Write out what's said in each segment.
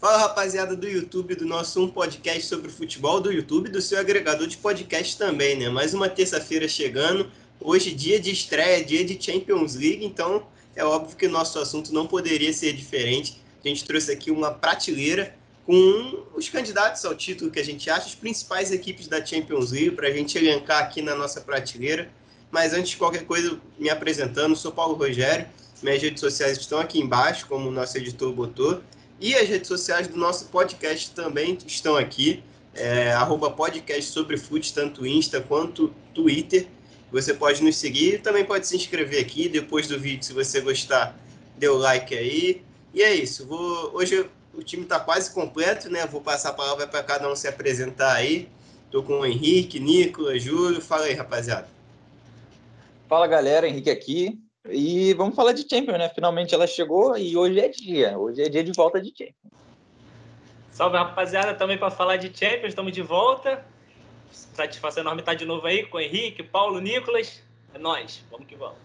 Fala rapaziada do YouTube, do nosso um podcast sobre futebol do YouTube, do seu agregador de podcast também, né? Mais uma terça-feira chegando, hoje dia de estreia, dia de Champions League, então é óbvio que o nosso assunto não poderia ser diferente. A gente trouxe aqui uma prateleira com os candidatos ao título que a gente acha, as principais equipes da Champions League, para a gente elencar aqui na nossa prateleira. Mas antes de qualquer coisa, me apresentando, sou Paulo Rogério, minhas redes sociais estão aqui embaixo, como o nosso editor botou. E as redes sociais do nosso podcast também estão aqui. É, arroba podcast sobre tanto Insta quanto Twitter. Você pode nos seguir também pode se inscrever aqui. Depois do vídeo, se você gostar, dê o like aí. E é isso. Vou, hoje o time está quase completo, né? Vou passar a palavra para cada um se apresentar aí. Estou com o Henrique, Nicolas, Júlio. Fala aí, rapaziada. Fala galera, Henrique aqui. E vamos falar de Champions, né? Finalmente ela chegou e hoje é dia. Hoje é dia de volta de Champions. Salve, rapaziada, também para falar de Champions, estamos de volta. Satisfação enorme estar de novo aí com o Henrique, Paulo, Nicolas. É nós, vamos que vamos.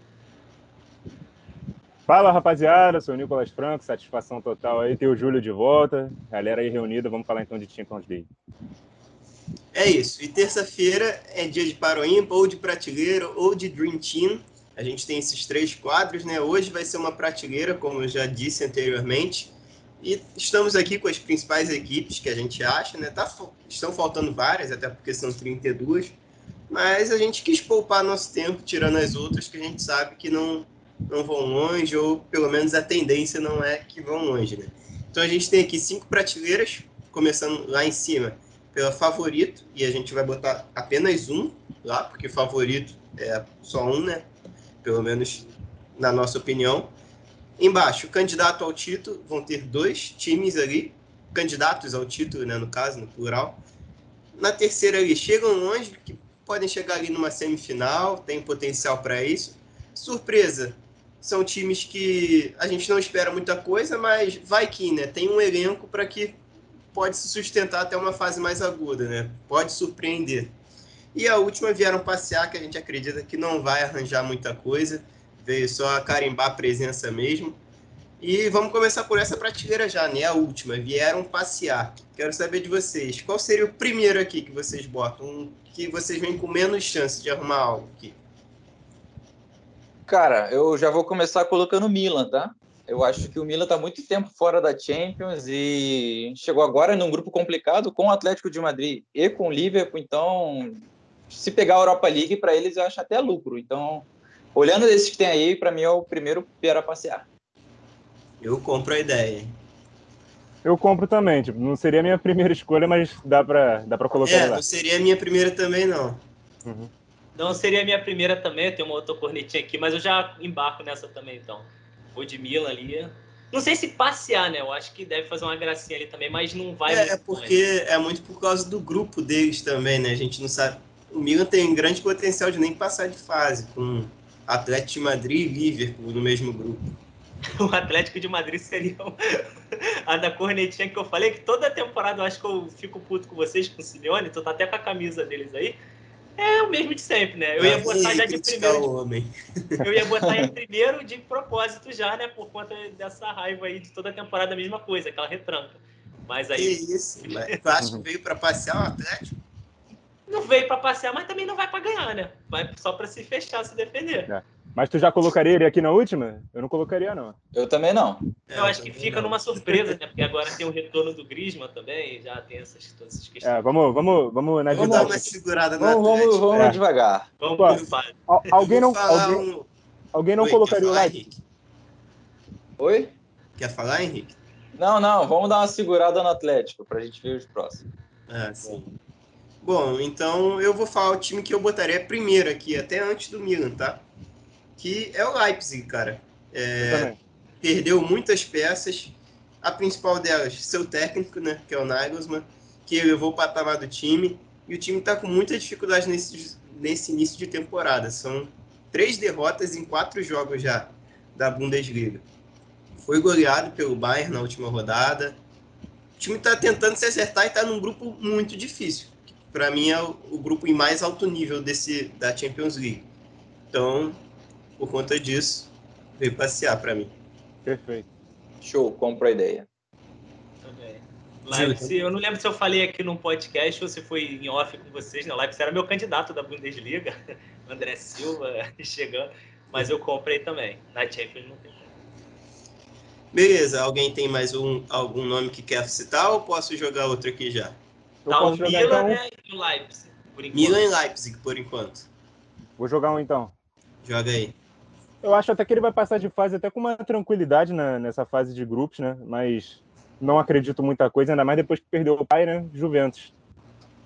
Fala, rapaziada, sou o Nicolas Franco, satisfação total aí ter o Júlio de volta. Galera aí reunida, vamos falar então de Champions League. É isso, e terça-feira é dia de Paroímpa, ou de Prateleira, ou de Dream Team. A gente tem esses três quadros, né? Hoje vai ser uma prateleira, como eu já disse anteriormente. E estamos aqui com as principais equipes que a gente acha, né? Tá, estão faltando várias, até porque são 32. Mas a gente quis poupar nosso tempo, tirando as outras que a gente sabe que não, não vão longe, ou pelo menos a tendência não é que vão longe, né? Então a gente tem aqui cinco prateleiras, começando lá em cima pela favorito, e a gente vai botar apenas um lá, porque favorito é só um, né? Pelo menos na nossa opinião. Embaixo, candidato ao título, vão ter dois times ali, candidatos ao título, né, no caso, no plural. Na terceira ali, chegam longe, que podem chegar ali numa semifinal, tem potencial para isso. Surpresa, são times que a gente não espera muita coisa, mas vai que, né, tem um elenco para que pode se sustentar até uma fase mais aguda, né? Pode surpreender. E a última vieram passear, que a gente acredita que não vai arranjar muita coisa, veio só carimbar a presença mesmo. E vamos começar por essa prateleira já, né? A última, vieram passear. Quero saber de vocês, qual seria o primeiro aqui que vocês botam? Um que vocês vêm com menos chance de arrumar algo aqui? Cara, eu já vou começar colocando o Milan, tá? Eu acho que o Milan está muito tempo fora da Champions e chegou agora num grupo complicado com o Atlético de Madrid e com o Liverpool, então se pegar a Europa League, para eles eu acho até lucro. Então, olhando esses que tem aí, para mim é o primeiro para passear. Eu compro a ideia. Eu compro também, tipo, não seria a minha primeira escolha, mas dá para dá pra colocar é, lá. não seria a minha primeira também, não. Uhum. Não seria a minha primeira também, eu tenho uma outra cornetinha aqui, mas eu já embarco nessa também, então. Vou de Milan ali. Não sei se passear, né? Eu acho que deve fazer uma gracinha ali também, mas não vai. É, é porque é muito por causa do grupo deles também, né? A gente não sabe o Milan tem grande potencial de nem passar de fase, com Atlético de Madrid e Liverpool no mesmo grupo. o Atlético de Madrid seria a da cornetinha que eu falei, que toda temporada eu acho que eu fico puto com vocês, com o Simeone, tu tá até com a camisa deles aí. É o mesmo de sempre, né? Eu ia botar já de primeiro. Homem. Eu ia botar em primeiro de propósito já, né? Por conta dessa raiva aí de toda a temporada a mesma coisa, aquela retranca. Mas aí. Que isso, mas tu acha que veio para passear o Atlético? Não veio para passear, mas também não vai para ganhar, né? Vai só para se fechar, se defender. É. Mas tu já colocaria ele aqui na última? Eu não colocaria, não. Eu também não. Eu acho que fica não. numa surpresa, né? Porque agora tem o retorno do Griezmann também, já tem essas, todas essas questões. É, vamos, vamos, vamos na Vamos dar uma segurada na Vamos, vamos, vamos é. devagar. Vamos Pô, alguém não, alguém, um... alguém não Oi, colocaria o like? Henrique? Oi? Quer falar, Henrique? Não, não, vamos dar uma segurada no Atlético pra gente ver os próximos. Ah, sim. Bom, então eu vou falar o time que eu botaria primeiro aqui, até antes do Milan, tá? Que é o Leipzig, cara. É, perdeu muitas peças. A principal delas, seu técnico, né? Que é o Nagelsmann, que levou o patamar do time. E o time tá com muita dificuldade nesse, nesse início de temporada. São três derrotas em quatro jogos já da Bundesliga. Foi goleado pelo Bayern na última rodada. O time está tentando se acertar e está num grupo muito difícil para mim é o, grupo em mais alto nível desse da Champions League. Então, por conta disso, veio passear para mim. Perfeito. Show, compra a ideia. Leipzig, eu não lembro se eu falei aqui num podcast ou se foi em off com vocês. Não, Leipzig era meu candidato da Bundesliga, André Silva chegando, mas eu comprei também. Na Champions não tem Beleza, alguém tem mais um, algum nome que quer citar ou posso jogar outro aqui já? Tá o Milan então... né, e o Leipzig, por enquanto. Milan e Leipzig, por enquanto. Vou jogar um então. Joga aí. Eu acho até que ele vai passar de fase até com uma tranquilidade na, nessa fase de grupos, né? Mas não acredito muita coisa, ainda mais depois que perdeu o pai, né? Juventus.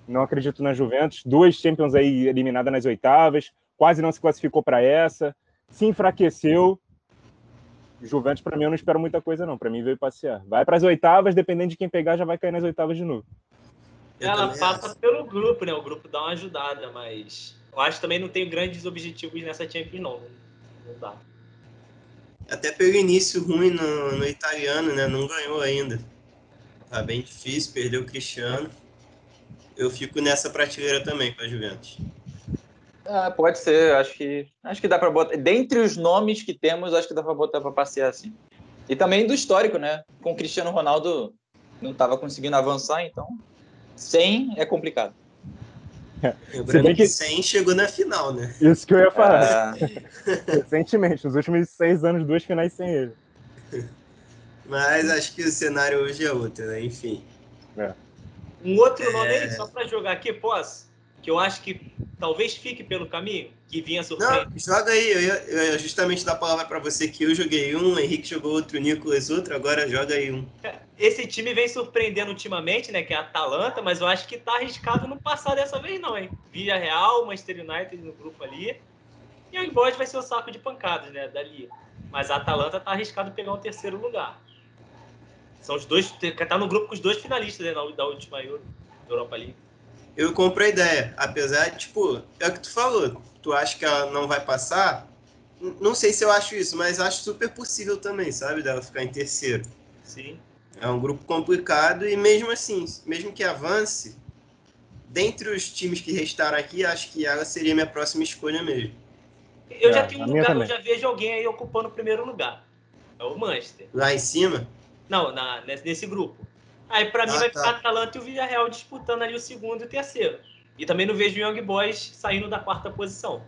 Não acredito na Juventus. Duas Champions aí eliminadas nas oitavas, quase não se classificou para essa, se enfraqueceu. Juventus, para mim, eu não espero muita coisa, não. Para mim, veio passear. Vai para as oitavas, dependendo de quem pegar, já vai cair nas oitavas de novo. Ela passa acho. pelo grupo, né? O grupo dá uma ajudada, mas eu acho que também não tem grandes objetivos nessa Champions, não. Não dá. Até pelo início ruim no, no italiano, né? Não ganhou ainda. Tá bem difícil, perdeu o Cristiano. Eu fico nessa prateleira também com a Juventus. Ah, pode ser, acho que acho que dá para botar. Dentre os nomes que temos, acho que dá para botar para passear assim. E também do histórico, né? Com o Cristiano Ronaldo não estava conseguindo avançar, então 100 é complicado. Lembrando que 100 chegou na final, né? Isso que eu ia falar. É... Recentemente, nos últimos seis anos, duas finais sem ele. Mas acho que o cenário hoje é outro, né? Enfim. É. Um outro nome é... aí, só para jogar aqui, posso? que eu acho que talvez fique pelo caminho, que vinha surpreender. Não, joga aí, eu ia, eu ia justamente dar a palavra para você que eu joguei um, o Henrique jogou outro, o Nicolas outro, agora joga aí um. Esse time vem surpreendendo ultimamente, né, que é a Atalanta, mas eu acho que tá arriscado não passar dessa vez não, hein. Via Real, Manchester United no grupo ali, e o Embode vai ser o saco de pancadas, né, dali. Mas a Atalanta tá arriscado pegar um terceiro lugar. São os dois, tá no grupo com os dois finalistas né, da última Euro, Europa League eu compro a ideia. Apesar de, tipo, é o que tu falou. Tu acha que ela não vai passar? Não sei se eu acho isso, mas acho super possível também, sabe? Dela ficar em terceiro. Sim. É um grupo complicado e mesmo assim, mesmo que avance, dentre os times que restaram aqui, acho que ela seria minha próxima escolha mesmo. Eu é, já tenho um lugar, eu já vejo alguém aí ocupando o primeiro lugar. É o Manchester. Lá em cima? Não, na, nesse grupo. Aí para mim ah, vai tá. ficar Atalanta e o Villarreal disputando ali o segundo e o terceiro. E também não vejo o Young Boys saindo da quarta posição.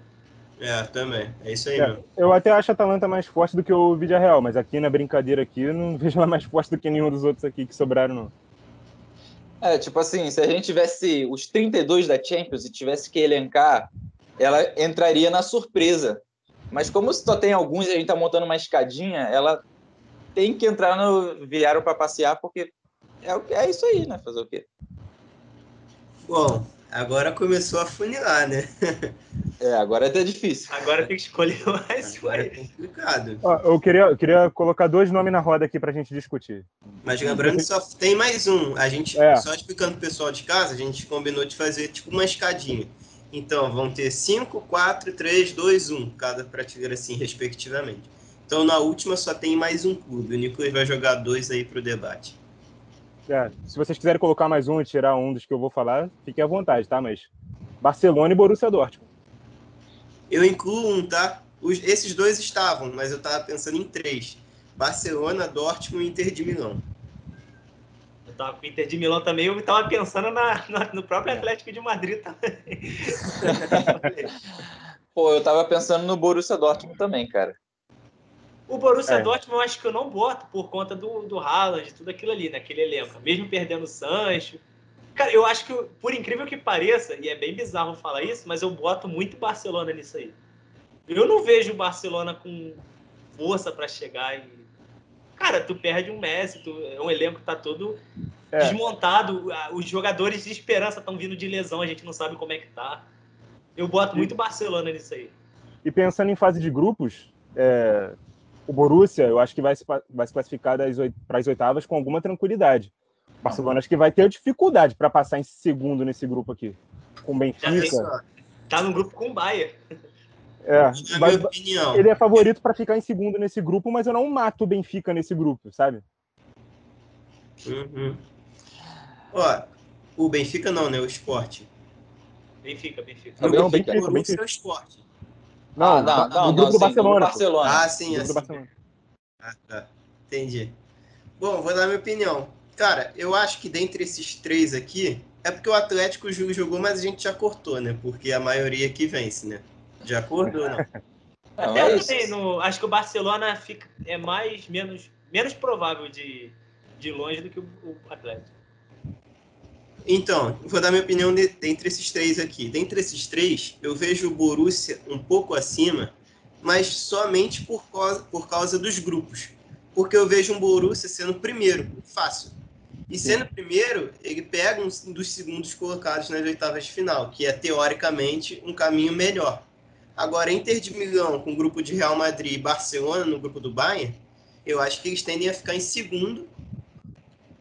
É, também. É isso aí, é, Eu até acho a Atalanta mais forte do que o Villarreal, mas aqui na brincadeira aqui eu não vejo ela mais forte do que nenhum dos outros aqui que sobraram, não. É, tipo assim, se a gente tivesse os 32 da Champions e tivesse que elencar, ela entraria na surpresa. Mas como só tem alguns e a gente tá montando uma escadinha, ela tem que entrar no Viário para passear, porque é, é isso aí, né? Fazer o quê? Bom, agora começou a funilar, né? É, agora é até difícil. Agora tem que escolher mais. Agora é complicado. Ó, eu queria, eu queria colocar dois nomes na roda aqui para a gente discutir. Mas lembrando que só tem mais um. A gente, é. só explicando pro pessoal de casa, a gente combinou de fazer tipo uma escadinha. Então, vão ter 5, 4, 3, 2, 1, cada prateleira assim, respectivamente. Então, na última só tem mais um clube. O Nicolas vai jogar dois aí pro debate. É, se vocês quiserem colocar mais um e tirar um dos que eu vou falar, fiquem à vontade, tá? Mas Barcelona e Borussia Dortmund. Eu incluo um, tá? Os, esses dois estavam, mas eu tava pensando em três. Barcelona, Dortmund e Inter de Milão. Eu tava com o Inter de Milão também, eu tava pensando na, na, no próprio Atlético de Madrid também. Pô, eu tava pensando no Borussia Dortmund também, cara. O Borussia é. Dortmund eu acho que eu não boto por conta do, do Haaland, tudo aquilo ali, naquele elenco. Mesmo perdendo o Sancho. Cara, eu acho que, por incrível que pareça, e é bem bizarro falar isso, mas eu boto muito Barcelona nisso aí. Eu não vejo o Barcelona com força para chegar e. Cara, tu perde um Messi, tu, é um elenco que tá todo é. desmontado, os jogadores de esperança estão vindo de lesão, a gente não sabe como é que tá. Eu boto muito Barcelona nisso aí. E pensando em fase de grupos, é, o Borussia, eu acho que vai se, vai se classificar para as oitavas com alguma tranquilidade. O Barcelona acho que vai ter dificuldade para passar em segundo nesse grupo aqui. Com o Benfica. Tá no grupo com o Bayern. É, mas ele é favorito para ficar em segundo nesse grupo, mas eu não mato o Benfica nesse grupo, sabe? Uhum. Ó, o Benfica não, né? O esporte. Benfica, Benfica. Não, não Benfica, Benfica. Benfica. é o esporte. Não, ah, não, não, no grupo do Barcelona. Barcelona. Ah, sim, assim. Barcelona. Ah, tá. Entendi. Bom, vou dar minha opinião. Cara, eu acho que dentre esses três aqui, é porque o Atlético o Júlio jogou, mas a gente já cortou, né? Porque a maioria aqui vence, né? De acordo ou não? Não, Até é eu isso. também, no- acho que o Barcelona fica, é mais, menos, menos provável de, de longe do que o, o Atlético. Então, vou dar minha opinião de, dentre esses três aqui. Dentre esses três, eu vejo o Borussia um pouco acima, mas somente por causa, por causa dos grupos. Porque eu vejo um Borussia sendo primeiro, fácil. E sendo primeiro, ele pega um dos segundos colocados nas oitavas de final, que é teoricamente um caminho melhor. Agora, Inter de Milão com o grupo de Real Madrid e Barcelona no grupo do Bayern, eu acho que eles tendem a ficar em segundo.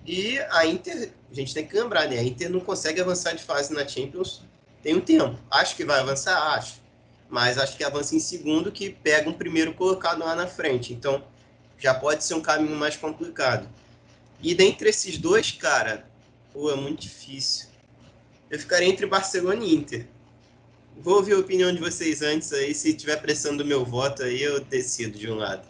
E a Inter, a gente tem que lembrar, né? A Inter não consegue avançar de fase na Champions tem um tempo. Acho que vai avançar, acho. Mas acho que avança em segundo, que pega um primeiro colocado lá na frente. Então, já pode ser um caminho mais complicado. E dentre esses dois, cara, pô, é muito difícil. Eu ficaria entre Barcelona e Inter. Vou ouvir a opinião de vocês antes aí. Se tiver pressão do meu voto aí, eu decido de um lado.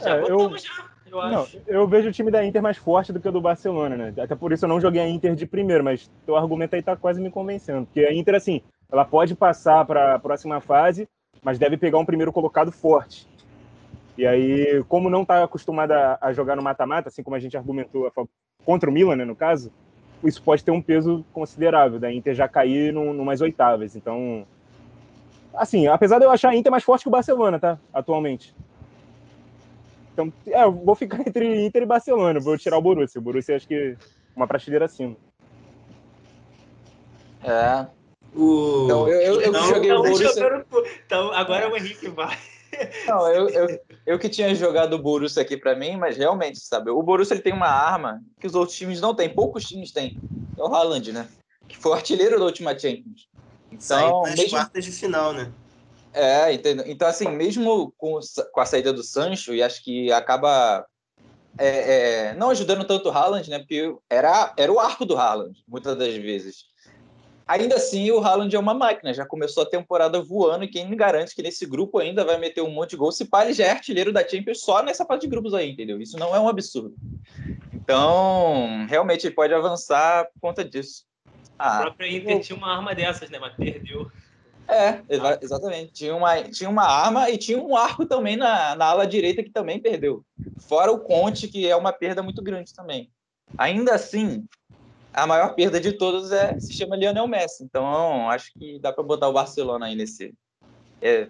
Já É, eu- já, eu Não, acho. eu vejo o time da Inter mais forte do que o do Barcelona, né? Até por isso eu não joguei a Inter de primeiro, mas teu argumento aí tá quase me convencendo. Porque a Inter, assim, ela pode passar para a próxima fase, mas deve pegar um primeiro colocado forte. E aí, como não tá acostumada a jogar no mata-mata, assim como a gente argumentou contra o Milan, né, no caso, isso pode ter um peso considerável da Inter já cair num, numas oitavas. Então, assim, apesar de eu achar a Inter mais forte que o Barcelona, tá? Atualmente. Então, é, eu vou ficar entre Inter e Barcelona. Vou tirar o Borussia. O Borussia acho que uma prateleira acima. É. O... Então, eu, eu, eu Não, joguei o Então, Borussia. então, agora o Henrique vai. Não, eu, eu, eu que tinha jogado o Borussia aqui pra mim, mas realmente, sabe, o Borussia ele tem uma arma que os outros times não têm, poucos times têm. É o Haaland, né? Que foi o artilheiro da última Champions. Saiu Então, nas mesmo, quartas de final, né? É, entendeu? Então, assim, mesmo com, o com a saída do Sancho, e acho que acaba é, é, não ajudando tanto o Haaland, né? Porque era, era o arco do Haaland, muitas das vezes. Ainda assim, o Haaland é uma máquina, já começou a temporada voando, e quem me garante que nesse grupo ainda vai meter um monte de gol, se pá, ele já é artilheiro da Champions só nessa parte de grupos aí, entendeu? Isso não é um absurdo. Então, realmente, ele pode avançar por conta disso. O Ah, próprio Inter tinha uma arma dessas, né? Mas perdeu. É, exa- exatamente. Tinha uma, tinha uma arma e tinha um arco também na, na ala direita que também perdeu. Fora o Conte, que é uma perda muito grande também. Ainda assim, a maior perda de todos é se chama Lionel Messi. Então, acho que dá para botar o Barcelona aí nesse. É,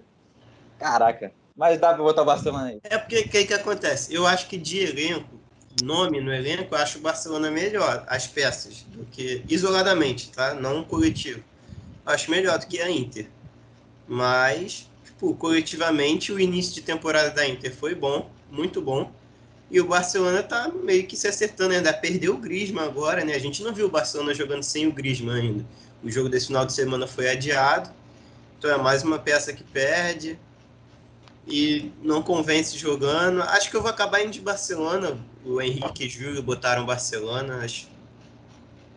caraca. Mas dá para botar o Barcelona aí. É porque o que, que acontece? Eu acho que de elenco, nome no elenco, eu acho o Barcelona melhor, as peças, do que isoladamente, tá? Não coletivo. Acho melhor do que a Inter. Mas, tipo, coletivamente, o início de temporada da Inter foi bom, muito bom. E o Barcelona tá meio que se acertando ainda. Perdeu o Griezmann agora, né? A gente não viu o Barcelona jogando sem o Griezmann ainda. O jogo desse final de semana foi adiado. Então é mais uma peça que perde e não convence jogando. Acho que eu vou acabar indo de Barcelona. O Henrique e Júlio botaram Barcelona. Acho.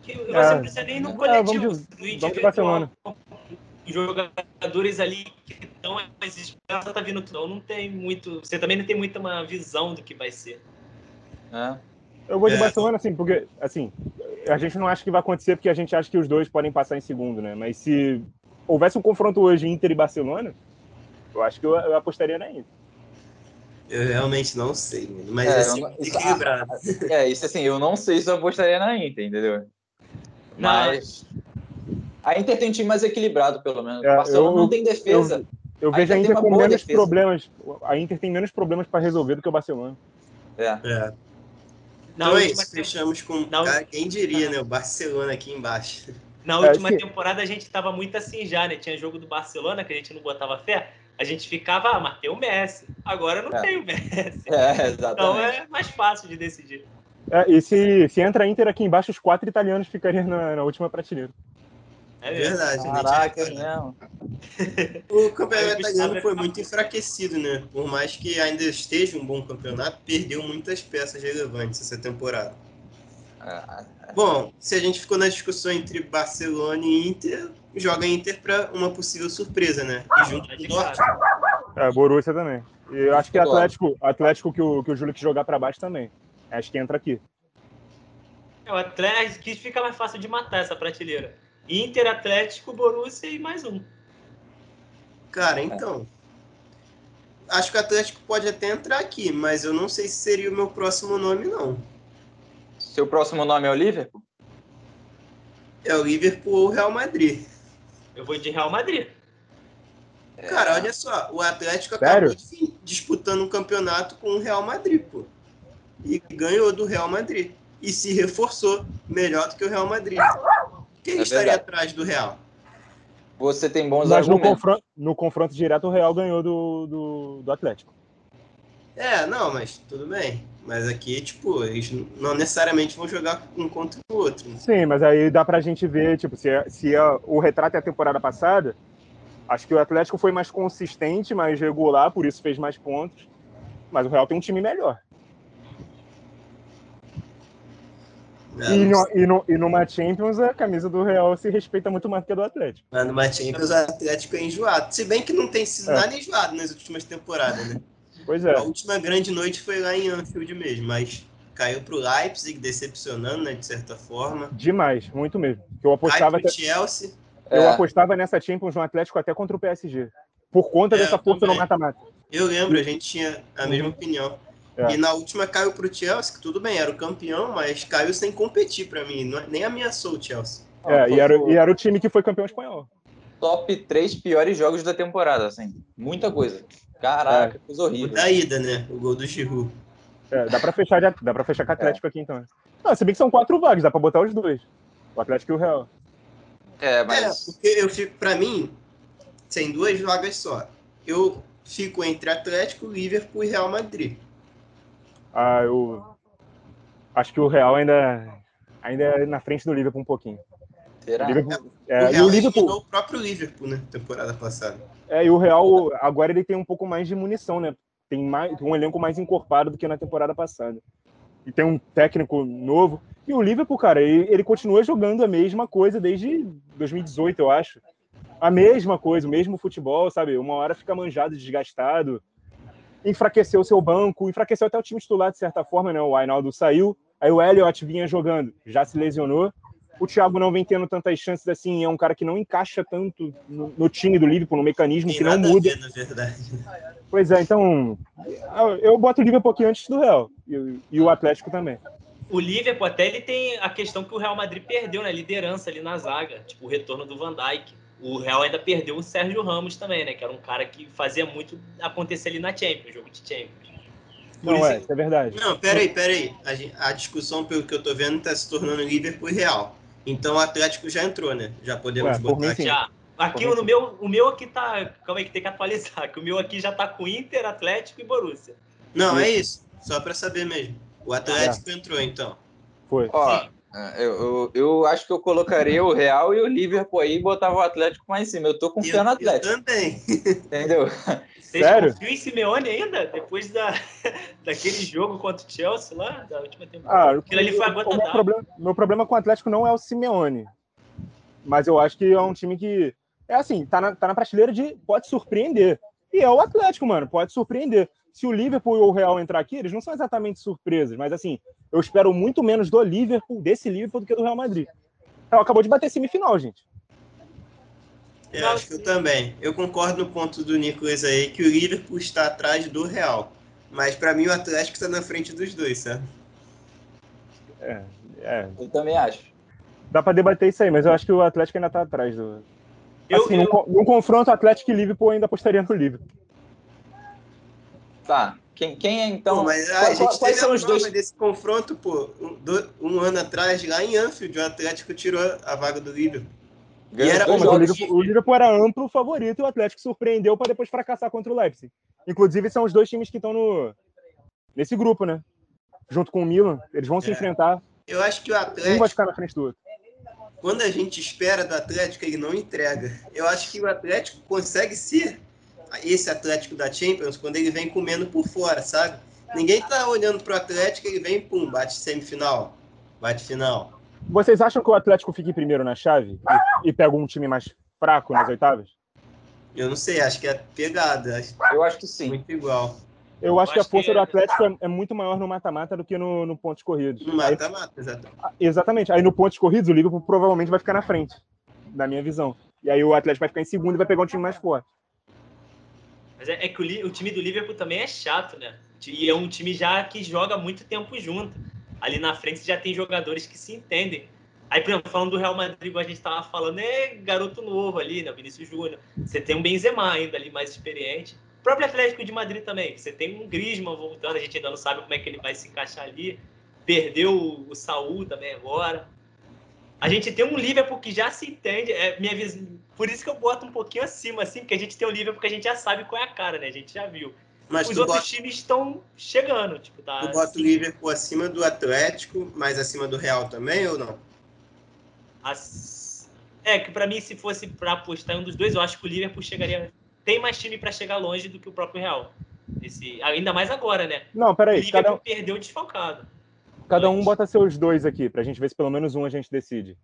Que Você É. não precisa nem no É, coletivo. vamos de- no vamos de individual. Barcelona. Jogadores ali que estão mais esperança tá vindo tudo. Não tem muito. Você também não tem muita uma visão do que vai ser. né? Eu vou de É. Barcelona, assim, porque, assim, a gente não acha que vai acontecer porque a gente acha que os dois podem passar em segundo, né? Mas se houvesse um confronto hoje Inter e Barcelona, eu acho que eu, eu apostaria na Inter. Eu realmente não sei, mas É, assim, não- isso- equilibrado. É, isso assim, eu não sei se eu apostaria na Inter, entendeu? Mas. A Inter tem um time mais equilibrado, pelo menos. É, o Barcelona eu- não tem defesa. Eu A vejo a Inter tem Inter com menos defesa. problemas. A Inter tem menos problemas para resolver do que o Barcelona. É. É. Na Então é última, fechamos com. na Cara, quem diria, né? O Barcelona aqui embaixo. na É, última sim. temporada a gente tava muito assim já, né? Tinha jogo do Barcelona que a gente não botava fé. A gente ficava, ah, mas tem o Messi. Agora não É. tem o Messi. É, Então exatamente. é mais fácil de decidir. É, e se, se entra a Inter aqui embaixo, os quatro italianos ficariam na, na última prateleira. É. Verdade, né? Caraca, é mesmo. O Aí campeonato o italiano Gustavo foi muito enfraquecido, né? Por mais que ainda esteja um bom campeonato, perdeu muitas peças relevantes essa temporada. Bom, se a gente ficou na discussão entre Barcelona e Inter, joga Inter para uma possível surpresa, né? E junto com o Dortmund. É, Borussia também. E eu acho que. Atlético, Atlético que o, que o Júlio quis jogar para baixo também. Acho que entra aqui. É o Atlético que fica mais fácil de matar essa prateleira. Inter, Atlético, Borussia e mais um. Cara, então. Acho que o Atlético pode até entrar aqui, mas eu não sei se seria o meu próximo nome, não. Seu próximo nome é o Liverpool? É o Liverpool ou o Real Madrid. Eu vou de Real Madrid. Cara, olha só, o Atlético Sério? acabou de vir disputando um campeonato com o Real Madrid, pô. E ganhou do Real Madrid. E se reforçou melhor do que o Real Madrid. Quem É estaria verdade. atrás do Real? Você tem bons Mas no argumentos. confronto, no confronto direto, o Real ganhou do, do, do Atlético. É, não, mas tudo bem. Mas aqui, tipo, eles não necessariamente vão jogar um contra o outro. né? Sim, mas aí dá pra gente ver, tipo, se, é- se é- o retrato é a temporada passada, acho que o Atlético foi mais consistente, mais regular, por isso fez mais pontos. Mas o Real tem um time melhor. É, E, não no, e, no, e numa Champions, a camisa do Real se respeita muito mais do que a do Atlético. Mas numa Champions, o Atlético é enjoado. Se bem que não tem sido É. nada enjoado nas últimas temporadas, né? Pois é. A última grande noite foi lá em Anfield mesmo, mas caiu pro Leipzig, decepcionando, né, de certa forma. Demais, muito mesmo. Eu apostava, pro Chelsea. eu É, apostava nessa Champions no Atlético até contra o PSG. Por conta É, dessa força no mata-mata. Eu lembro, a gente tinha a mesma opinião. É. E na última caiu pro Chelsea, que tudo bem, era o campeão, mas caiu sem competir pra mim, não- nem ameaçou o Chelsea. É, e, era, e era o time que foi campeão espanhol. top 3 piores jogos da temporada, assim. Muita coisa. Caraca, coisa O horrível. da ida, né? O gol do Giroud. É, dá pra fechar, de- dá pra fechar com o Atlético aqui então. Não, se bem que são quatro vagas, dá pra botar os dois. O Atlético e o Real. É, É, mas porque eu fico, pra mim, tem duas vagas só. Eu fico entre Atlético, Liverpool e Real Madrid. Ah, eu acho que o Real ainda, ainda é na frente do Liverpool um pouquinho. O será? Liverpool, o é, e Real o Liverpool, o próprio Liverpool, né? Temporada passada. é, e o Real agora ele tem um pouco mais de munição, né? Tem mais, um elenco mais encorpado do que na temporada passada. E tem um técnico novo. E o Liverpool, cara, ele, ele continua jogando a mesma coisa desde 2018, eu acho. A mesma coisa, o mesmo futebol, sabe? Uma hora fica manjado, desgastado. Enfraqueceu o seu banco, enfraqueceu até o time titular, de certa forma, né? O Ainaldo saiu, aí o Elliot vinha jogando, já se lesionou. O Thiago não vem tendo tantas chances assim, é um cara que não encaixa tanto no, no time do Liverpool, no mecanismo Tem que não muda. ver, na verdade. Pois é, então eu boto o Liverpool um pouquinho antes do Real e, e o Atlético também. O Liverpool até ele tem a questão que o Real Madrid perdeu na liderança ali na zaga, tipo o retorno do Van Dijk. O Real ainda perdeu o Sérgio Ramos também, né? Que era um cara que fazia muito acontecer ali na Champions, jogo de Champions. Por Não isso- é, isso é verdade. Não, peraí, peraí. A, a discussão, pelo que eu tô vendo, tá se tornando Liverpool e Real. Então o Atlético já entrou, né? Já podemos É, por botar aqui. sim. Já. Aqui no meu, o meu aqui tá. Calma aí que tem que atualizar. Que o meu aqui já tá com Inter, Atlético e Borussia. Não, é isso. Só pra saber mesmo. O Atlético entrou, então. Foi. Ó, Sim. É, eu, eu, eu acho que eu colocaria o Real e o Liverpool aí e botava o Atlético mais em cima. Eu tô confiando no eu, eu Atlético, também. entendeu? Vocês Sério? confiam em Simeone ainda? Depois da, daquele jogo contra o Chelsea lá, da última temporada. Ah, Aquilo ali foi a o gota meu problema, meu problema com o Atlético não é o Simeone. Mas eu acho que é um time que. É assim, tá na, tá na prateleira de pode surpreender. E é o Atlético, mano, pode surpreender. Se o Liverpool e o Real entrar aqui, eles não são exatamente surpresas, mas assim, eu espero muito menos do Liverpool, desse Liverpool, do que do Real Madrid. Então, acabou de bater semifinal, gente. Eu acho que eu também. Eu concordo no ponto do Nicolas aí que o Liverpool está atrás do Real. Mas pra mim o Atlético está na frente dos dois, sabe? É, é, Eu também acho. dá pra debater isso aí, mas eu acho que o Atlético ainda tá atrás do. Eu- assim, eu- num, num confronto Atlético e Liverpool, eu ainda apostaria no Liverpool. Tá. Quem, quem é então? pô, mas a qual- gente qual- teve quais são a os dois? desse confronto, pô. Um, do- um ano atrás, lá em Anfield, o Atlético tirou a vaga do Liverpool. Ganhou era- mas o. Liverpool, o Liverpool era amplo favorito e o Atlético surpreendeu para depois fracassar contra o Leipzig. Inclusive, são os dois times que estão no nesse grupo, né? Junto com o Milan. Eles vão se É. enfrentar. Eu acho que o Um vai Atlético, ficar na frente do outro. Quando a gente espera do Atlético, ele não entrega. Eu acho que o Atlético consegue ser esse Atlético da Champions quando ele vem comendo por fora, sabe? Ninguém tá olhando pro Atlético, ele vem, pum, bate semifinal, bate final. Vocês acham que o Atlético fique primeiro na chave e, e pega um time mais fraco nas oitavas? Eu não sei, acho que é pegada, acho Eu acho que sim. muito igual. Eu acho que a força que do é- Atlético é, é muito maior no mata-mata do que no, no pontos corridos. No mata-mata, exatamente. Ah, Exatamente. Aí no pontos corridos, o Liverpool provavelmente vai ficar na frente, na minha visão. E aí o Atlético vai ficar em segundo e vai pegar um time mais forte. Mas é, é que o, o time do Liverpool também é chato, né? E é um time já que joga muito tempo junto. Ali na frente já tem jogadores que se entendem. Aí, por exemplo, falando do Real Madrid, igual a gente tava falando, é garoto novo ali, né? O Vinícius Júnior. Você tem um Benzema ainda ali, mais experiente. O próprio Atlético de Madrid também. Você tem um Griezmann voltando, a gente ainda não sabe como é que ele vai se encaixar ali. Perdeu o, Saúl também agora. A gente tem um Liverpool que já se entende. É minha visão. Por isso que eu boto um pouquinho acima, assim, porque a gente tem um Liverpool que a gente já sabe qual é a cara, né? A gente já viu. Mas Os outros bota, times estão chegando, tipo, tá? tu bota o Liverpool acima do Atlético, mas acima do Real também ou não? As- É, que pra mim, se fosse pra apostar em um dos dois, eu acho que o Liverpool chegaria. Tem mais time pra chegar longe do que o próprio Real. Esse... Ainda mais agora, né? Não, O peraí. Liverpool Cada, perdeu desfalcado. cada um bota seus dois aqui, pra gente ver se pelo menos um a gente decide.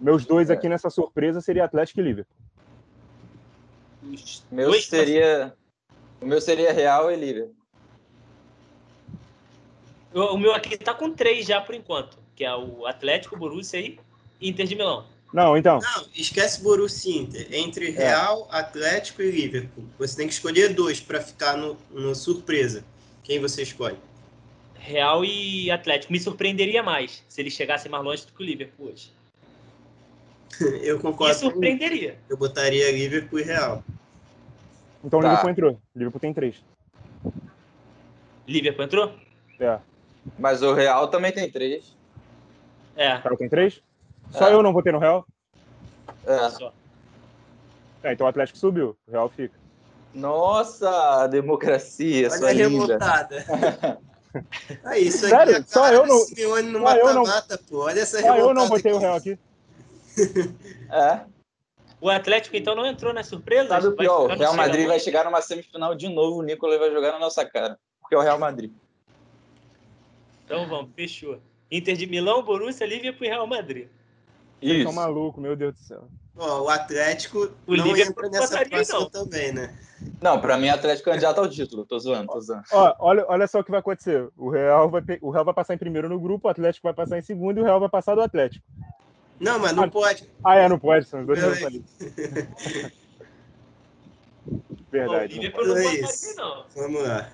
Meus dois É. aqui nessa surpresa seria Atlético e Liverpool. Meu seria. O meu seria Real e Liverpool. O o meu aqui tá com três já por enquanto, que é o Atlético, o Borussia e Inter de Milão. Não, então. Não, esquece Borussia Inter. Entre Real, Atlético e Liverpool. Você tem que escolher dois para ficar no, no surpresa. Quem você escolhe? Real e Atlético. Me surpreenderia mais se eles chegassem mais longe do que o Liverpool hoje. Eu Me concordo. com- surpreenderia. Eu botaria Liverpool e Real. Então o Tá. Liverpool entrou. Liverpool tem três. Liverpool entrou? É. Mas o Real também tem três. É. Real tem três? Só É. eu não votei no Real? É. Só. É, então o Atlético subiu. O Real fica. Nossa, a democracia, Olha sua remontada. É isso aí. Sério? a Só eu do não- Simeone no só eu não- mata-mata, pô. Olha essa Só eu não botei o aqui. Real aqui. É. O Atlético, então, não entrou na surpresa? Sabe o pior? O Real Madrid vai chegar numa semifinal de novo, o Nicolas vai jogar na nossa cara. Porque é o Real Madrid. Então vamos, fechou. Inter de Milão, Borussia, Liverpool e Real Madrid. Vocês Isso. são malucos, meu Deus do céu. Ó, o Atlético O não Liverpool entra não nessa próxima não. também, né? Não, pra mim, Atlético é candidato ao título. Tô zoando, tô zoando. Ó, olha, olha só o que vai acontecer. O Real vai, o Real vai passar em primeiro no grupo, o Atlético vai passar em segundo e o Real vai passar do Atlético. Não, mas não Ah, pode. Ah, é, não pode, são os dois falei. Bom, o Verdade. Liverpool não É não. Vamos lá.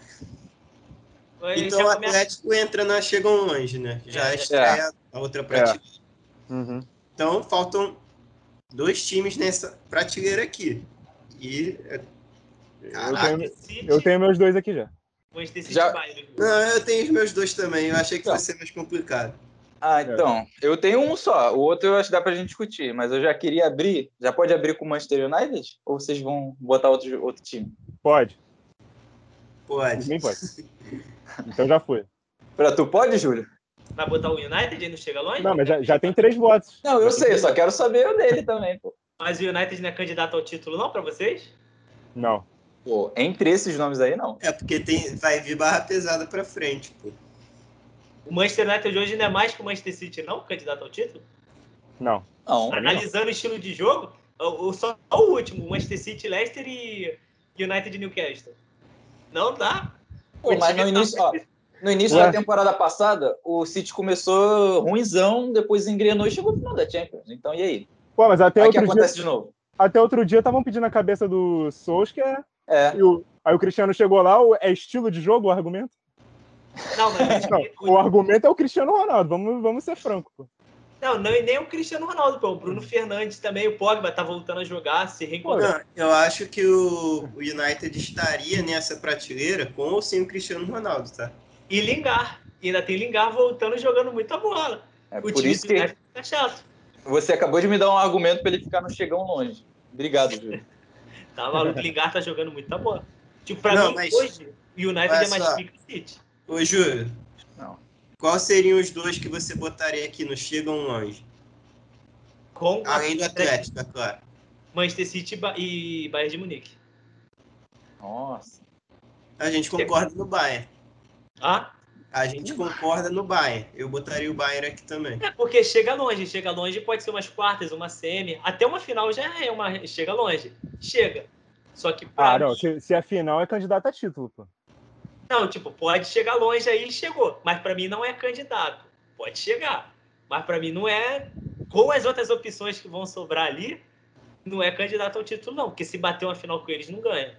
Aí Então o começa- Atlético entra na Chegam Longe, né? Já É. estreia a outra prateleira. Uhum. Então faltam dois times nessa prateleira aqui. E. Eu Caraca. tenho, City, eu tenho meus dois aqui já. Já- Bayern. Não, eu tenho os meus dois também. Eu achei que Tá. fosse mais complicado. Ah, então. Eu tenho um só. O outro eu acho que dá pra gente discutir. Mas eu já queria abrir. Já pode abrir com o Manchester United? Ou vocês vão botar outro, outro time? Pode, Pode. ninguém pode. Então já foi. Pra tu pode, Júlio? Vai botar o United e não chega longe? Não, mas já, já tem três votos. Não, eu sei. Eu só quero saber o dele também, pô. Mas o United não é candidato ao título, não, pra vocês? Não. Pô, entre esses nomes aí, não. É porque tem, vai vir barra pesada pra frente, pô. O Manchester United de hoje não é mais que o Manchester City, não? Candidato ao título? Não. Não. Mim, não. Analisando o estilo de jogo, o, o- só o último, Manchester City, Leicester e United Newcastle. Não dá. Pô, mas no tá- início, ó, no início Ué. da temporada passada, o City começou ruimzão, depois engrenou e chegou no final da Champions. Então, e aí? Pô, mas até Aí o que outro, acontece dia, de novo? até outro dia estavam pedindo a cabeça do Solskjaer É. e o, aí o Cristiano chegou lá, o- é estilo de jogo o argumento? Não, mas Não, o argumento é o Cristiano Ronaldo, vamos, vamos ser francos. pô. não, não, e nem o Cristiano Ronaldo, pô. O Bruno Fernandes também, o Pogba tá voltando a jogar, se reencontrando. Não, eu acho que o, o United estaria nessa prateleira com ou sem o Cristiano Ronaldo, tá? E Lingard. E ainda tem Lingard voltando jogando muita bola. É O por time isso do que United tá chato. você acabou de me dar um argumento pra ele ficar no chegão longe. Obrigado, Júlio. Tá maluco, o Lingard tá jogando muita bola. Tipo, pra Não, mim, mas- hoje, o United Olha é mais só. que o City. Ô, Júlio. Não. Quais seriam os dois que você botaria aqui no Chegam Longe? Com Além do Atlético, é claro. Manchester City e Ba- e Bayern de Munique. Nossa. A gente concorda no Bayern. Ah? A gente concorda no Bayern. Eu botaria o Bayern aqui também. É porque chega longe, chega longe pode ser umas quartas, uma semi, até uma final já é uma chega longe. Chega. Só que pra Ah, não, se, se a final é candidato a título, pô. Não, tipo, pode chegar longe aí, chegou. Mas para mim não é candidato. Pode chegar. Mas para mim não é. Com as outras opções que vão sobrar ali, não é candidato ao título, não. Porque se bater uma final com eles, não ganha.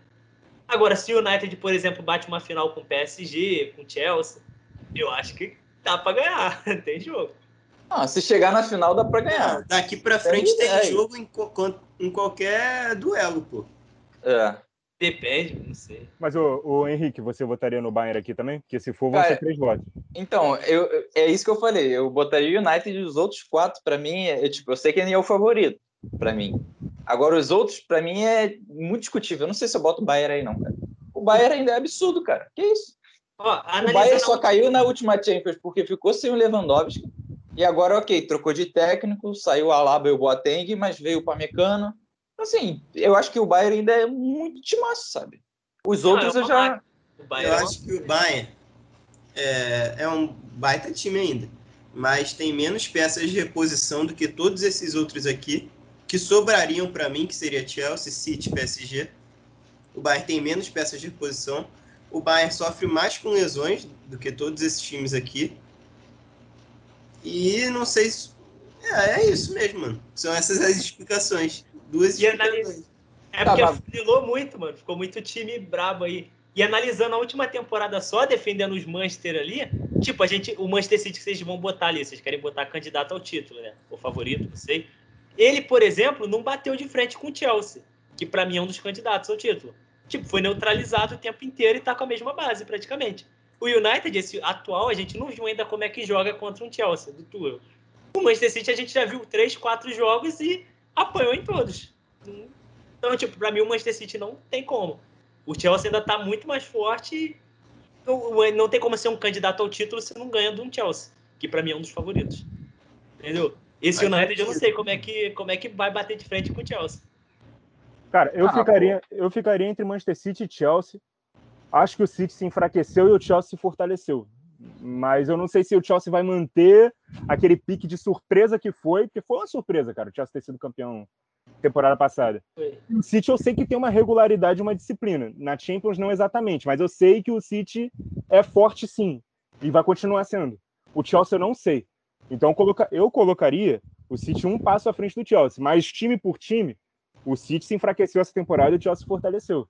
Agora, se o United, por exemplo, bate uma final com o PSG, com o Chelsea, eu acho que dá para ganhar. tem jogo. Ah, se chegar na final, dá para ganhar. Daqui para frente tem, tem jogo em, em qualquer duelo, pô. É. Depende, não sei. Mas, o, o Henrique, você votaria no Bayern aqui também? Porque se for, vão Cara, ser três votos. Então, eu, é isso que eu falei. Eu botaria o United e os outros quatro, para mim, é, tipo, eu sei que ele é o favorito, para mim. Agora, os outros, para mim, é muito discutível. Eu não sei se eu boto o Bayern aí, não, cara. O Bayern ainda é absurdo, cara. Que isso? Ó, o Bayern só caiu na última Champions porque ficou sem o Lewandowski. E agora, ok, trocou de técnico, saiu o Alaba e o Boateng, mas veio o Pamecano Assim, eu acho que o Bayern ainda é muito timaço, sabe? Os outros eu já. eu acho que o Bayern é, é um baita time ainda. Mas tem menos peças de reposição do que todos esses outros aqui, que sobrariam para mim, que seria Chelsea, City, PSG. O Bayern tem menos peças de reposição. O Bayern sofre mais com lesões do que todos esses times aqui. E não sei se. É, é isso mesmo, mano. São essas as explicações. Duas e analis... É porque tá, muito, mano. Ficou muito time brabo aí. E analisando a última temporada só, defendendo os Manchester ali, tipo, a gente, o Manchester City que vocês vão botar ali, vocês querem botar candidato ao título, né? O favorito, não sei. Ele, por exemplo, não bateu de frente com o Chelsea, que para mim é um dos candidatos ao título. Tipo, foi neutralizado o tempo inteiro e tá com a mesma base, praticamente. O United, esse atual, a gente não viu ainda como é que joga contra um Chelsea do Tuchel. O Manchester City a gente já viu três, quatro jogos e apanhou em todos. Então, tipo, pra mim o Manchester City não tem como. O Chelsea ainda tá muito mais forte não, não tem como ser um candidato ao título se não ganha de um Chelsea, que para mim é um dos favoritos. Entendeu? Esse United eu não sei como é que como é que vai bater de frente com o Chelsea. Cara, eu ah, ficaria pô. eu ficaria entre Manchester City e Chelsea. Acho que o City se enfraqueceu e o Chelsea se fortaleceu. Mas eu não sei se o Chelsea vai manter aquele pique de surpresa que foi, porque foi uma surpresa, cara, o Chelsea ter sido campeão temporada passada. O City eu sei que tem uma regularidade, uma disciplina. Na Champions não exatamente, mas eu sei que o City é forte sim e vai continuar sendo. O Chelsea eu não sei. Então eu colocaria o City um passo à frente do Chelsea, mas time por time, o City se enfraqueceu essa temporada e o Chelsea se fortaleceu.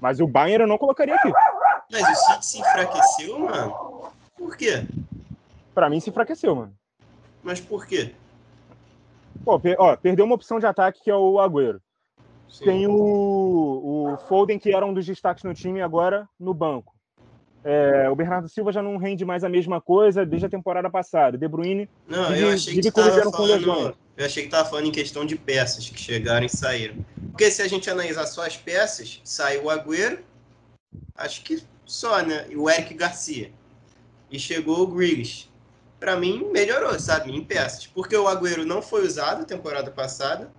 Mas o Bayern eu não colocaria aqui. Mas o City se enfraqueceu, mano? Por quê? Pra mim se enfraqueceu, mano. Mas por quê? Pô, per, ó, perdeu uma opção de ataque que é o Agüero. Sim. Tem o, o Foden, que era um dos destaques no time, agora no banco. É, o Bernardo Silva já não rende mais a mesma coisa desde a temporada passada. De Bruyne. Não, eu achei que estava falando. Eu achei que estava falando em questão de peças que chegaram e saíram. Porque se a gente analisar só as peças, saiu o Agüero, acho que só, né? E o Eric Garcia e chegou o Grealish. Para mim, melhorou, sabe, em peças. Porque o Agüero não foi usado temporada passada.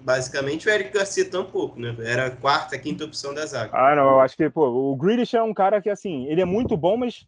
Basicamente, o Eric Garcia tampouco, né? Era a quarta, quinta opção da zaga. Ah, não, eu acho que, pô, o Grealish é um cara que, assim, ele é muito bom, mas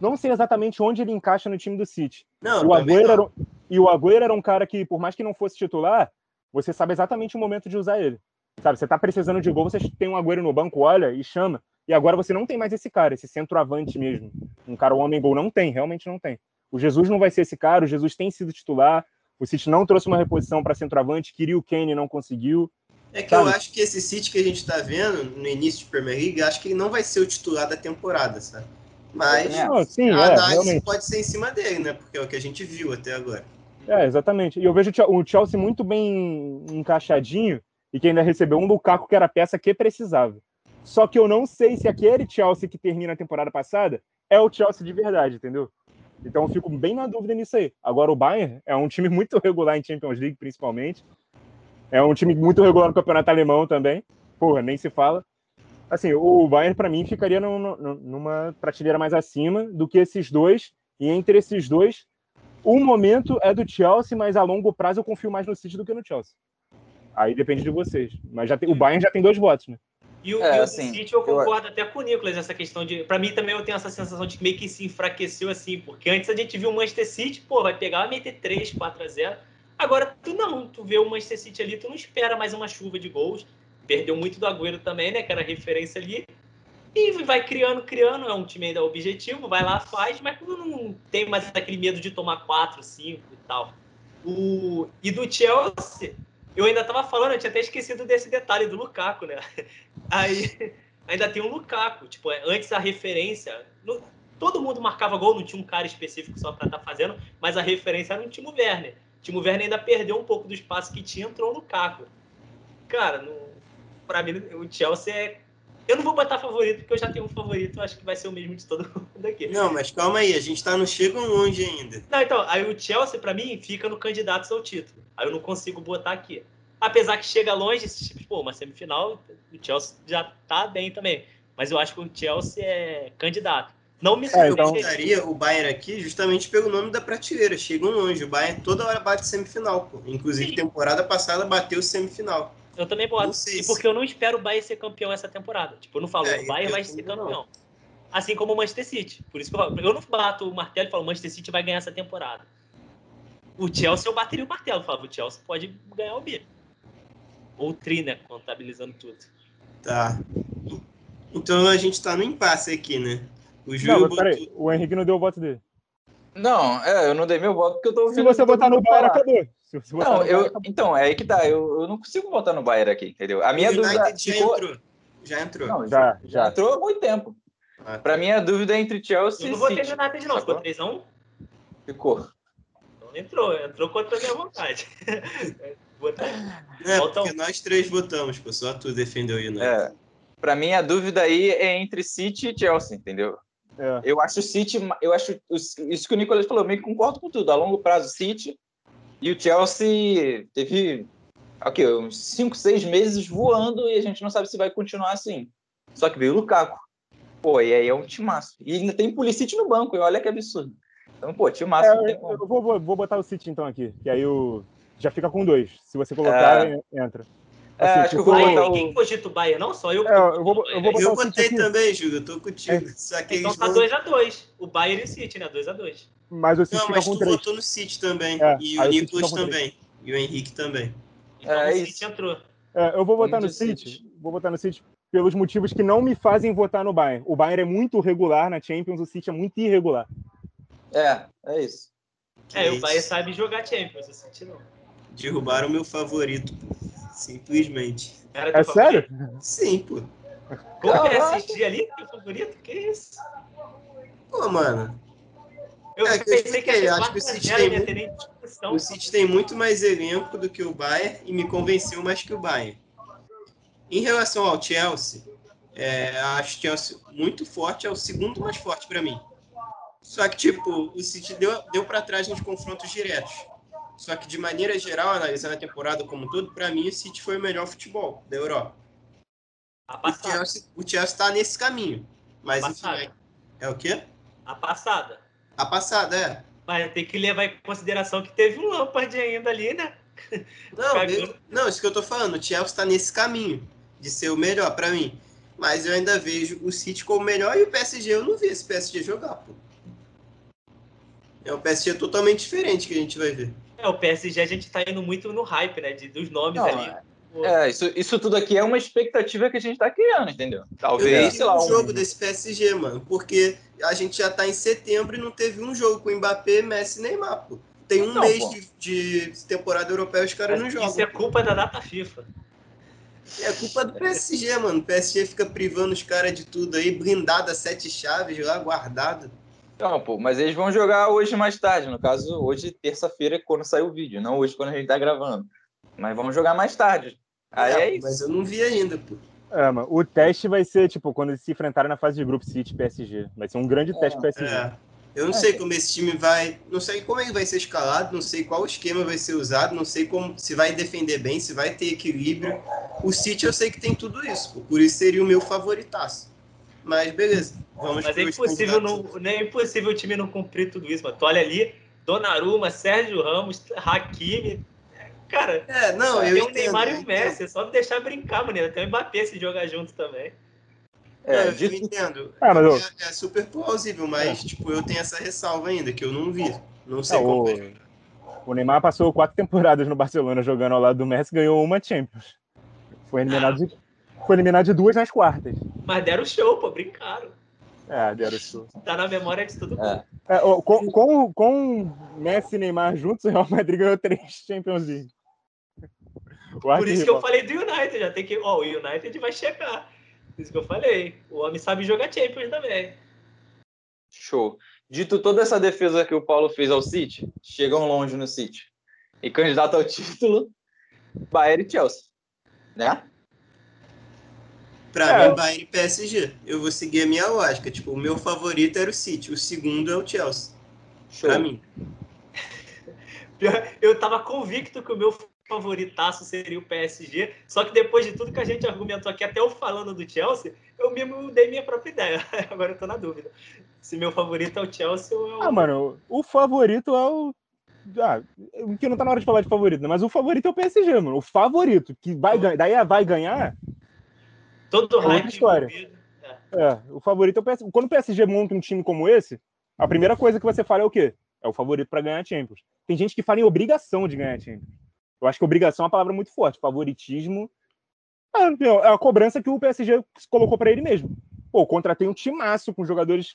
não sei exatamente onde ele encaixa no time do City. Não, o Agüero era, e o Agüero era um cara que, por mais que não fosse titular, você sabe exatamente o momento de usar ele. Sabe, você tá precisando de gol, você tem um Agüero no banco, olha e chama. E agora você não tem mais esse cara, esse centroavante mesmo. Um cara, o homem gol, não tem, realmente não tem. O Jesus não vai ser esse cara, o Jesus tem sido titular. O City não trouxe uma reposição para centroavante, queria o Kane e não conseguiu. É que sabe? eu acho que esse City que a gente está vendo no início de Premier League, acho que ele não vai ser o titular da temporada, sabe? Mas não, sim, a é, análise é, pode ser em cima dele, né? Porque é o que a gente viu até agora. É, exatamente. E eu vejo o Chelsea muito bem encaixadinho e que ainda recebeu um Lukaku que era a peça que precisava. Só que eu não sei se aquele Chelsea que termina a temporada passada é o Chelsea de verdade, entendeu? Então eu fico bem na dúvida nisso aí. Agora o Bayern é um time muito regular em Champions League, principalmente. É um time muito regular no campeonato alemão também. Porra, nem se fala. Assim, o Bayern para mim ficaria numa prateleira mais acima do que esses dois. E entre esses dois, o momento é do Chelsea, mas a longo prazo eu confio mais no City do que no Chelsea. Aí depende de vocês. Mas já tem, o Bayern já tem dois votos, né? E o, é, e o assim, City eu concordo eu... até com o Nicolas nessa questão de. Para mim também eu tenho essa sensação de que meio que se enfraqueceu assim, porque antes a gente viu o Manchester City, pô, vai pegar, vai meter 3, 4 a 0. Agora tu não, tu vê o Manchester City ali, tu não espera mais uma chuva de gols. Perdeu muito do Agüero também, né, que era referência ali. E vai criando, criando, é um time ainda objetivo, vai lá, faz, mas não tem mais aquele medo de tomar 4, 5 e tal. O, e do Chelsea, eu ainda tava falando, eu tinha até esquecido desse detalhe do Lukaku, né? Aí ainda tem um Lukaku, tipo, é, antes a referência, no, todo mundo marcava gol, não tinha um cara específico só para estar tá fazendo, mas a referência era o Timo Werner. O Timo Werner ainda perdeu um pouco do espaço que tinha, entrou no Lukaku. Cara, para mim o Chelsea é eu não vou botar favorito, porque eu já tenho um favorito, acho que vai ser o mesmo de todo mundo aqui. Não, mas calma aí, a gente tá no chegam longe ainda. Não, então, aí o Chelsea, para mim, fica no candidato ao título. Aí eu não consigo botar aqui. Apesar que chega longe, tipo, pô, uma semifinal, o Chelsea já tá bem também. Mas eu acho que o Chelsea é candidato. Não me é, então... Eu o Bayern aqui justamente pelo nome da prateleira. Chegam longe. O Bayern toda hora bate semifinal, pô. Inclusive, Sim. temporada passada bateu semifinal. Eu também boto. E porque eu não espero o Bayern ser campeão essa temporada. Tipo, eu não falo, é, o Bayern vai ser campeão. Não. Assim como o Manchester City. Por isso que eu, eu não bato o martelo e falo, o Manchester City vai ganhar essa temporada. O Chelsea eu bateria o martelo. Eu falava, o Chelsea pode ganhar o B. Ou o Tri, né? Contabilizando tudo. Tá. Então a gente tá no impasse aqui, né? O Júlio. Não, botou... peraí, o Henrique não deu o voto dele. Não, é, eu não dei meu voto porque eu tô ouvindo. Se você votar no Bayern, acabou. Se não, eu, acabou. então, é aí que tá. Eu, eu não consigo votar no Bayern aqui, entendeu? A minha o dúvida. Já ficou... entrou. Já entrou. Não, já, já, já. entrou há muito tempo. Ah, tá. Pra mim, a dúvida é entre Chelsea e. Eu não votei no United, não. Ficou 3x1? Ficou. Não entrou, entrou contra a minha vontade. é, porque nós três votamos, pô, só tu defendeu o United. É. Pra mim, a dúvida aí é entre City e Chelsea, entendeu? É. Eu acho o City, eu acho isso que o Nicolas falou, eu meio que concordo com tudo. A longo prazo, City e o Chelsea teve okay, uns 5, 6 meses voando e a gente não sabe se vai continuar assim. Só que veio o Lukaku. Pô, e aí é um timaço. E ainda tem Pulisic no banco, e olha que absurdo. Então, pô, timaço. É, eu, eu vou, vou, botar o City então aqui, que aí o, já fica com dois. Se você colocar, é... entra. É, assim, acho que eu vou botar o... Quem cogitou Bahia? Não, só eu. É, eu vou, eu vou botar eu botei também, Júlio. Eu tô contigo. É. Só que então tá 2x2. O Bayern e o City, né? 2x2. Mas o City Não, mas tu 3. votou no City também. É, e o Nicolas também. E o Henrique também. Então é, o City isso. entrou. É, eu vou votar no City. City. Vou votar no City pelos motivos que não me fazem votar no Bayern. O Bayern é muito regular na Champions, o City é muito irregular. É, é isso. É, é o Bayern sabe jogar Champions, o City não. Derrubaram o meu favorito, simplesmente. é sério? Sim, pô. Como é assistir ali, teu favorito? Que isso? Pô, mano. Eu é, pensei que, que acho que o City, tem muito, o City tem muito mais elenco do que o Bayern e me convenceu mais que o Bayern. Em relação ao Chelsea, é, acho o Chelsea muito forte, é o segundo mais forte para mim. Só que, tipo, o City deu, deu para trás nos confrontos diretos. Só que, de maneira geral, analisando a temporada como um todo, para mim o City foi o melhor futebol da Europa. O Chelsea, o Chelsea tá nesse caminho. Mas, enfim, é, é o quê? A passada. A passada, é. Mas tem que levar em consideração que teve um Lampard ainda ali, né? Não, eu, não, isso que eu tô falando. O Chelsea tá nesse caminho de ser o melhor para mim. Mas eu ainda vejo o City como o melhor e o PSG eu não vi esse PSG jogar, pô. É um PSG totalmente diferente que a gente vai ver. É, o PSG a gente tá indo muito no hype, né? De, dos nomes não, ali. É, isso, isso tudo aqui é uma expectativa que a gente tá criando, entendeu? Talvez, sei lá. um jogo desse PSG, mano, porque a gente já tá em setembro e não teve um jogo com Mbappé, Messi e Neymar, pô. Tem um não, mês de, de, temporada europeia os caras não jogam. Isso é culpa da data FIFA. É culpa do PSG, mano. O PSG fica privando os caras de tudo aí, blindado a sete chaves lá, guardado. Não, pô, mas eles vão jogar hoje mais tarde. No caso, hoje, terça-feira, quando sair o vídeo, não hoje, quando a gente tá gravando. Mas vamos jogar mais tarde. Aí é, é isso. Mas eu não vi ainda, pô. É, mano, o teste vai ser, tipo, quando eles se enfrentarem na fase de grupo City PSG. Vai ser um grande é, teste pro PSG. É. Eu não é. sei como esse time vai. Não sei como ele vai ser escalado, não sei qual esquema vai ser usado, não sei como se vai defender bem, se vai ter equilíbrio. O City eu sei que tem tudo isso, pô, por isso seria o meu favoritaço. Mas beleza, vamos Mas é impossível, não, não é impossível o time não cumprir tudo isso, mano. Tu olha ali, Donnarumma, Sérgio Ramos, Hakimi. Cara, é, não, eu tem o Neymar e o Messi, é só deixar brincar, mano. Tem o Mbappé se jogar junto também. É, eu, eu entendo. É, eu... é, é, super plausível, mas é. tipo, eu tenho essa ressalva ainda, que eu não vi. Não sei é, como. O... o Neymar passou quatro temporadas no Barcelona jogando ao lado do Messi ganhou uma Champions. Foi eliminado, ah. de... foi eliminado de duas nas quartas. Mas deram show, pô, brincaram. É, deram show. Tá na memória de todo mundo. É. É, com, com, com Messi e Neymar juntos, o Real Madrid ganhou três Champions League. Por isso que eu falei do United, já tem que. Ó, o United vai chegar. Por isso que eu falei. O homem sabe jogar Champions também. Show. Dito toda essa defesa que o Paulo fez ao City, chegam longe no City. E candidato ao título, Bayern e Chelsea. Né? Pra É. mim, Bayern e PSG. Eu vou seguir a minha lógica. Tipo, o meu favorito era o City, o segundo é o Chelsea. Show. Pra mim. Eu tava convicto que o meu favoritaço seria o PSG, só que depois de tudo que a gente argumentou aqui, até eu falando do Chelsea, eu mesmo dei minha própria ideia. Agora eu tô na dúvida. Se meu favorito é o Chelsea ou é o. Ah, mano, o favorito é o. Ah, que não tá na hora de falar de favorito, né? Mas o favorito é o PSG, mano. O favorito, que vai ganhar. Daí vai ganhar. Todo é hype história. envolvido. É, o favorito é o PSG. Quando o PSG monta um time como esse, a primeira coisa que você fala é o quê? É o favorito pra ganhar a Champions. Tem gente que fala em obrigação de ganhar a Champions. Eu acho que obrigação é uma palavra muito forte. Favoritismo é, meu, é a cobrança que o PSG colocou pra ele mesmo. Pô, contratei um timaço com jogadores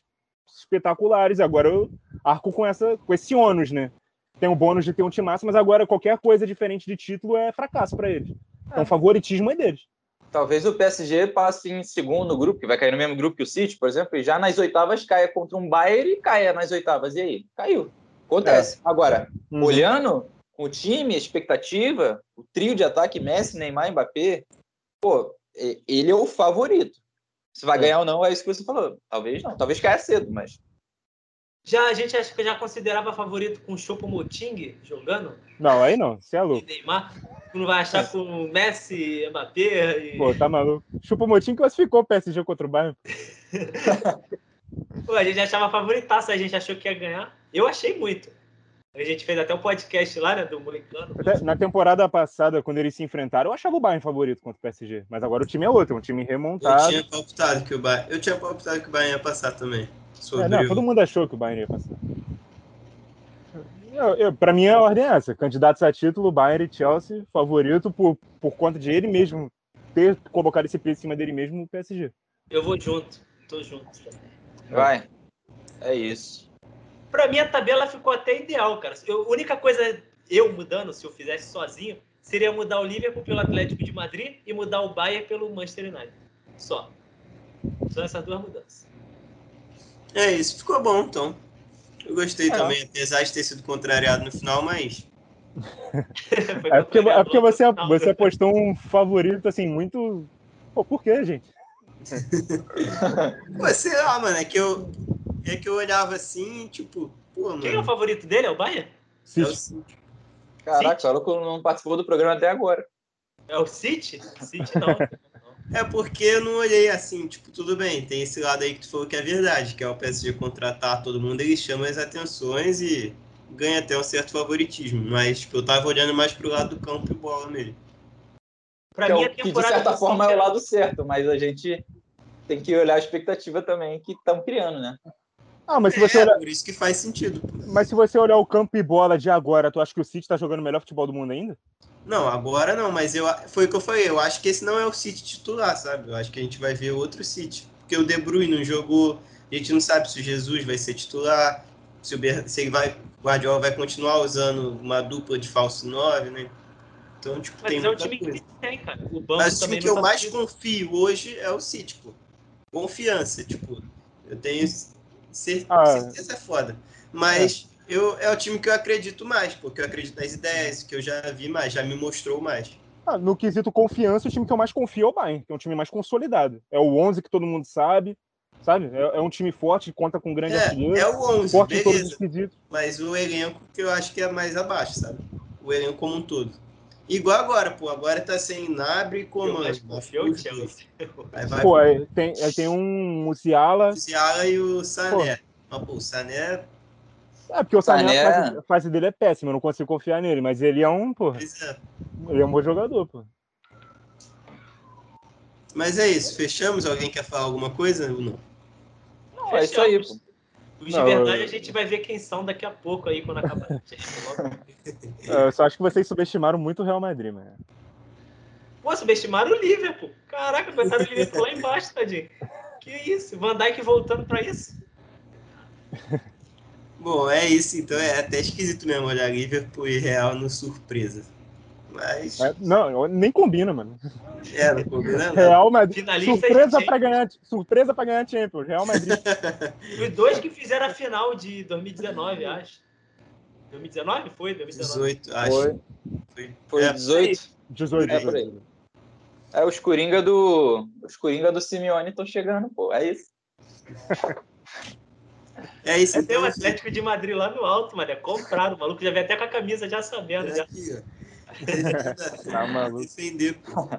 espetaculares. Agora eu arco com, essa, com esse ônus, né? Tem o bônus de ter um timaço, mas agora qualquer coisa diferente de título é fracasso pra eles. Então, o favoritismo é deles. Talvez o PSG passe em segundo grupo, que vai cair no mesmo grupo que o City, por exemplo, e já nas oitavas caia contra um Bayern e caia nas oitavas. E aí? Caiu. Acontece. Agora, Uhum. olhando com o time, a expectativa, o trio de ataque Messi, Neymar e Mbappé, pô, e- ele é o favorito. Se vai É. ganhar ou não, é isso que você falou. Talvez não. Talvez caia cedo, mas Já a gente acha que já considerava favorito com o Choupo-Moting jogando Não, aí não. Você é e louco. Neymar. Tu não vai achar com Messi, Mbappé e... Pô, tá maluco. Chupa Motim classificou o PSG contra o Bayern. Pô, a gente achava favoritaço, a gente achou que ia ganhar. Eu achei muito. A gente fez até um podcast lá, né, do Moicano. Na temporada passada, quando eles se enfrentaram, eu achava o Bayern favorito contra o PSG. Mas agora o time é outro, é um time Eu remontado. tinha palpitado que o Bayern. Eu tinha palpitado que o Bayern ia passar também. Sobre É, não, o- todo mundo achou que o Bayern ia passar. Eu, eu, pra mim, a ordem é essa. Candidatos a título, Bayern e Chelsea, favorito por, por conta de ele mesmo ter colocado esse peso em cima dele mesmo o PSG. Eu vou junto, tô junto. vai. É isso. Pra mim, a tabela ficou até ideal, cara. Eu, a única coisa, eu mudando, se eu fizesse sozinho, seria mudar o Liverpool pelo Atlético de Madrid e mudar o Bayern pelo Manchester United. Só. Só essas duas mudanças. É isso, ficou bom então. Eu gostei É. também, apesar de ter sido contrariado no final, mas. É porque, é porque você, você apostou um favorito, assim, muito. Pô, por quê, gente? Pô, sei lá, mano, é que eu. É que eu olhava assim, tipo, pô, mano. Quem é o favorito dele? É o Bayern? é o City. Caraca, City. o maluco não participou do programa até agora. É o City? City não. É porque eu não olhei assim, tipo, tudo bem, tem esse lado aí que tu falou que é verdade, que é o PSG contratar todo mundo, ele chama as atenções e ganha até um certo favoritismo. Mas, tipo, eu tava olhando mais pro lado do campo e bola nele. Pra que, é mim, a que de certa forma é o lado certo, mas a gente tem que olhar a expectativa também que estão criando, né? Ah, mas se você é, olhar. por isso que faz sentido. Mas se você olhar o campo e bola de agora, tu acha que o City tá jogando o melhor futebol do mundo ainda? Não, agora não, mas eu, foi o que eu falei, eu acho que esse não é o City titular, sabe? Eu acho que a gente vai ver outro City. Porque o De Bruyne não jogou, a gente não sabe se o Jesus vai ser titular, se, o Ber- se ele vai, o Guardiola vai continuar usando uma dupla de falso 9, né? Então, tipo, Mas tem é o time coisa. que tem, cara. O banco Mas o time que eu tá mais confio hoje é o City, pô. Confiança, tipo, eu tenho cer- Ah. certeza é foda. Mas eu, é o time que eu acredito mais, porque eu acredito nas ideias, que eu já vi mais, já me mostrou mais. Ah, no quesito confiança, o time que eu mais confio é o Bayern, que é um time mais consolidado. É o 11 que todo mundo sabe, sabe? É, é um time forte, conta com grande artilheiro, É, é o 11, forte beleza. Mas o elenco que eu acho que é mais abaixo, sabe? O elenco como um todo. Igual agora, pô. Agora tá sem Nabre e Eu Coman. mais confio é o Chelsea. Aí vai Pô, aí tem, aí tem um Musiala. o Musiala e o Sané. Mas, pô, o Sané, É, porque o Sané, Sané- A, fase, a fase dele é péssima, eu não consigo confiar nele, mas ele é um, pô, é. ele é um bom jogador, pô. Mas é isso, fechamos? Alguém quer falar alguma coisa ou não? Não, é isso aí, pô. Os de verdade eu- a gente vai ver quem são daqui a pouco aí, quando acabar. É, Eu só acho que vocês subestimaram muito o Real Madrid, mano. Pô, subestimaram o Liverpool. Caraca, coitaram o Liverpool lá embaixo, tadinho. Que isso? Van Dijk voltando pra isso? Bom, é isso, então é até esquisito mesmo olhar Liverpool e Real no surpresa. Mas. É, não, nem combina, mano. É, não combina não. Real Madrid. Finalista surpresa de para ganhar, surpresa para ganhar Champions. Real Madrid. Os dois que fizeram a final de 2019, acho. 2019? Foi? 2019. 18, acho. Foi, Foi. foi É, 18. 18. É por aí. É, os Coringa do. Os Coringa do Simeone estão chegando, pô. É isso. É isso, É, tem o então. Atlético de Madrid lá no alto, mano. É comprado. O maluco já veio até com a camisa já sabendo. É Já. aqui, ó. Tá maluco. Defender, pô.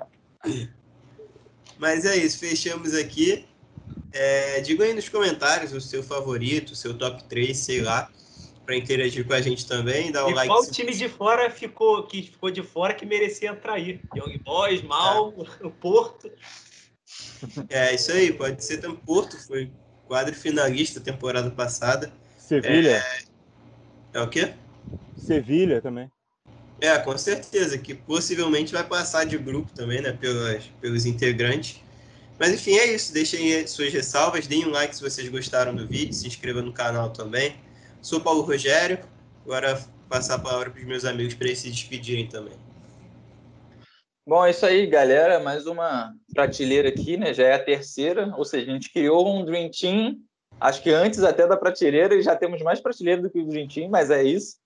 Mas é isso, fechamos aqui. É, diga aí nos comentários o seu favorito, o seu top 3, sei lá, para interagir com a gente também. Dá o E like. qual se- time de fora ficou, que ficou de fora que merecia entrar aí? Young Boys, Mal, o Porto. É isso aí, pode ser também. Porto foi quadro finalista temporada passada. Sevilha. É o quê? Sevilha também. É, com certeza, que possivelmente vai passar de grupo também, né, pelas, pelos integrantes. Mas enfim, é isso. Deixem suas ressalvas, deem um like se vocês gostaram do vídeo, se inscreva no canal também. Sou Paulo Rogério, agora passar a palavra para os meus amigos para eles se despedirem também. Bom, é isso aí, galera. Mais uma prateleira aqui, né? Já é a terceira. Ou seja, a gente criou um Dream Team. Acho que antes até da prateleira e já temos mais prateleira do que o Dream Team, mas é isso.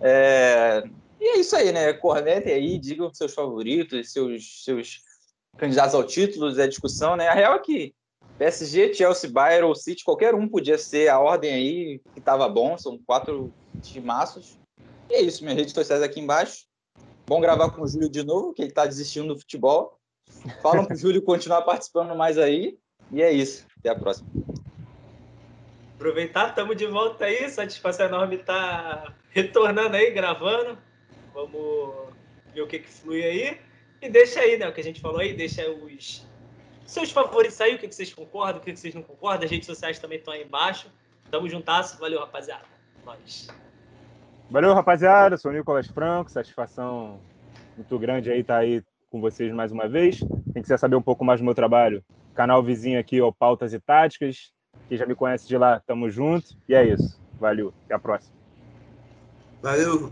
É, E é isso aí, né? Cornetem aí, digam seus favoritos, seus, seus candidatos ao título, é discussão, né? A real é que PSG, Chelsea, Bayern ou City, qualquer um podia ser a ordem aí que tava bom. São quatro timaços. E é isso, minhas redes sociais aqui embaixo. Bom gravar com o Júlio de novo, que ele tá desistindo do futebol. Falam pro Júlio continuar participando mais aí. E é isso. Até a próxima. Aproveitar, estamos de volta aí. Satisfação enorme estar retornando aí, gravando. Vamos ver o que, que flui aí. E deixa aí, né? O que a gente falou aí, deixa os seus favoritos aí, o que, que vocês concordam, o que, que vocês não concordam. As redes sociais também estão aí embaixo. Tamo juntasso. Valeu, rapaziada. Nós. Valeu, rapaziada. Sou o Nicolas Franco. Satisfação muito grande aí estar aí com vocês mais uma vez. Quem quiser saber um pouco mais do meu trabalho, canal vizinho aqui, ó, Pautas e Táticas. Quem já me conhece de lá, tamo junto. E é isso. Valeu. Até a próxima. Valeu,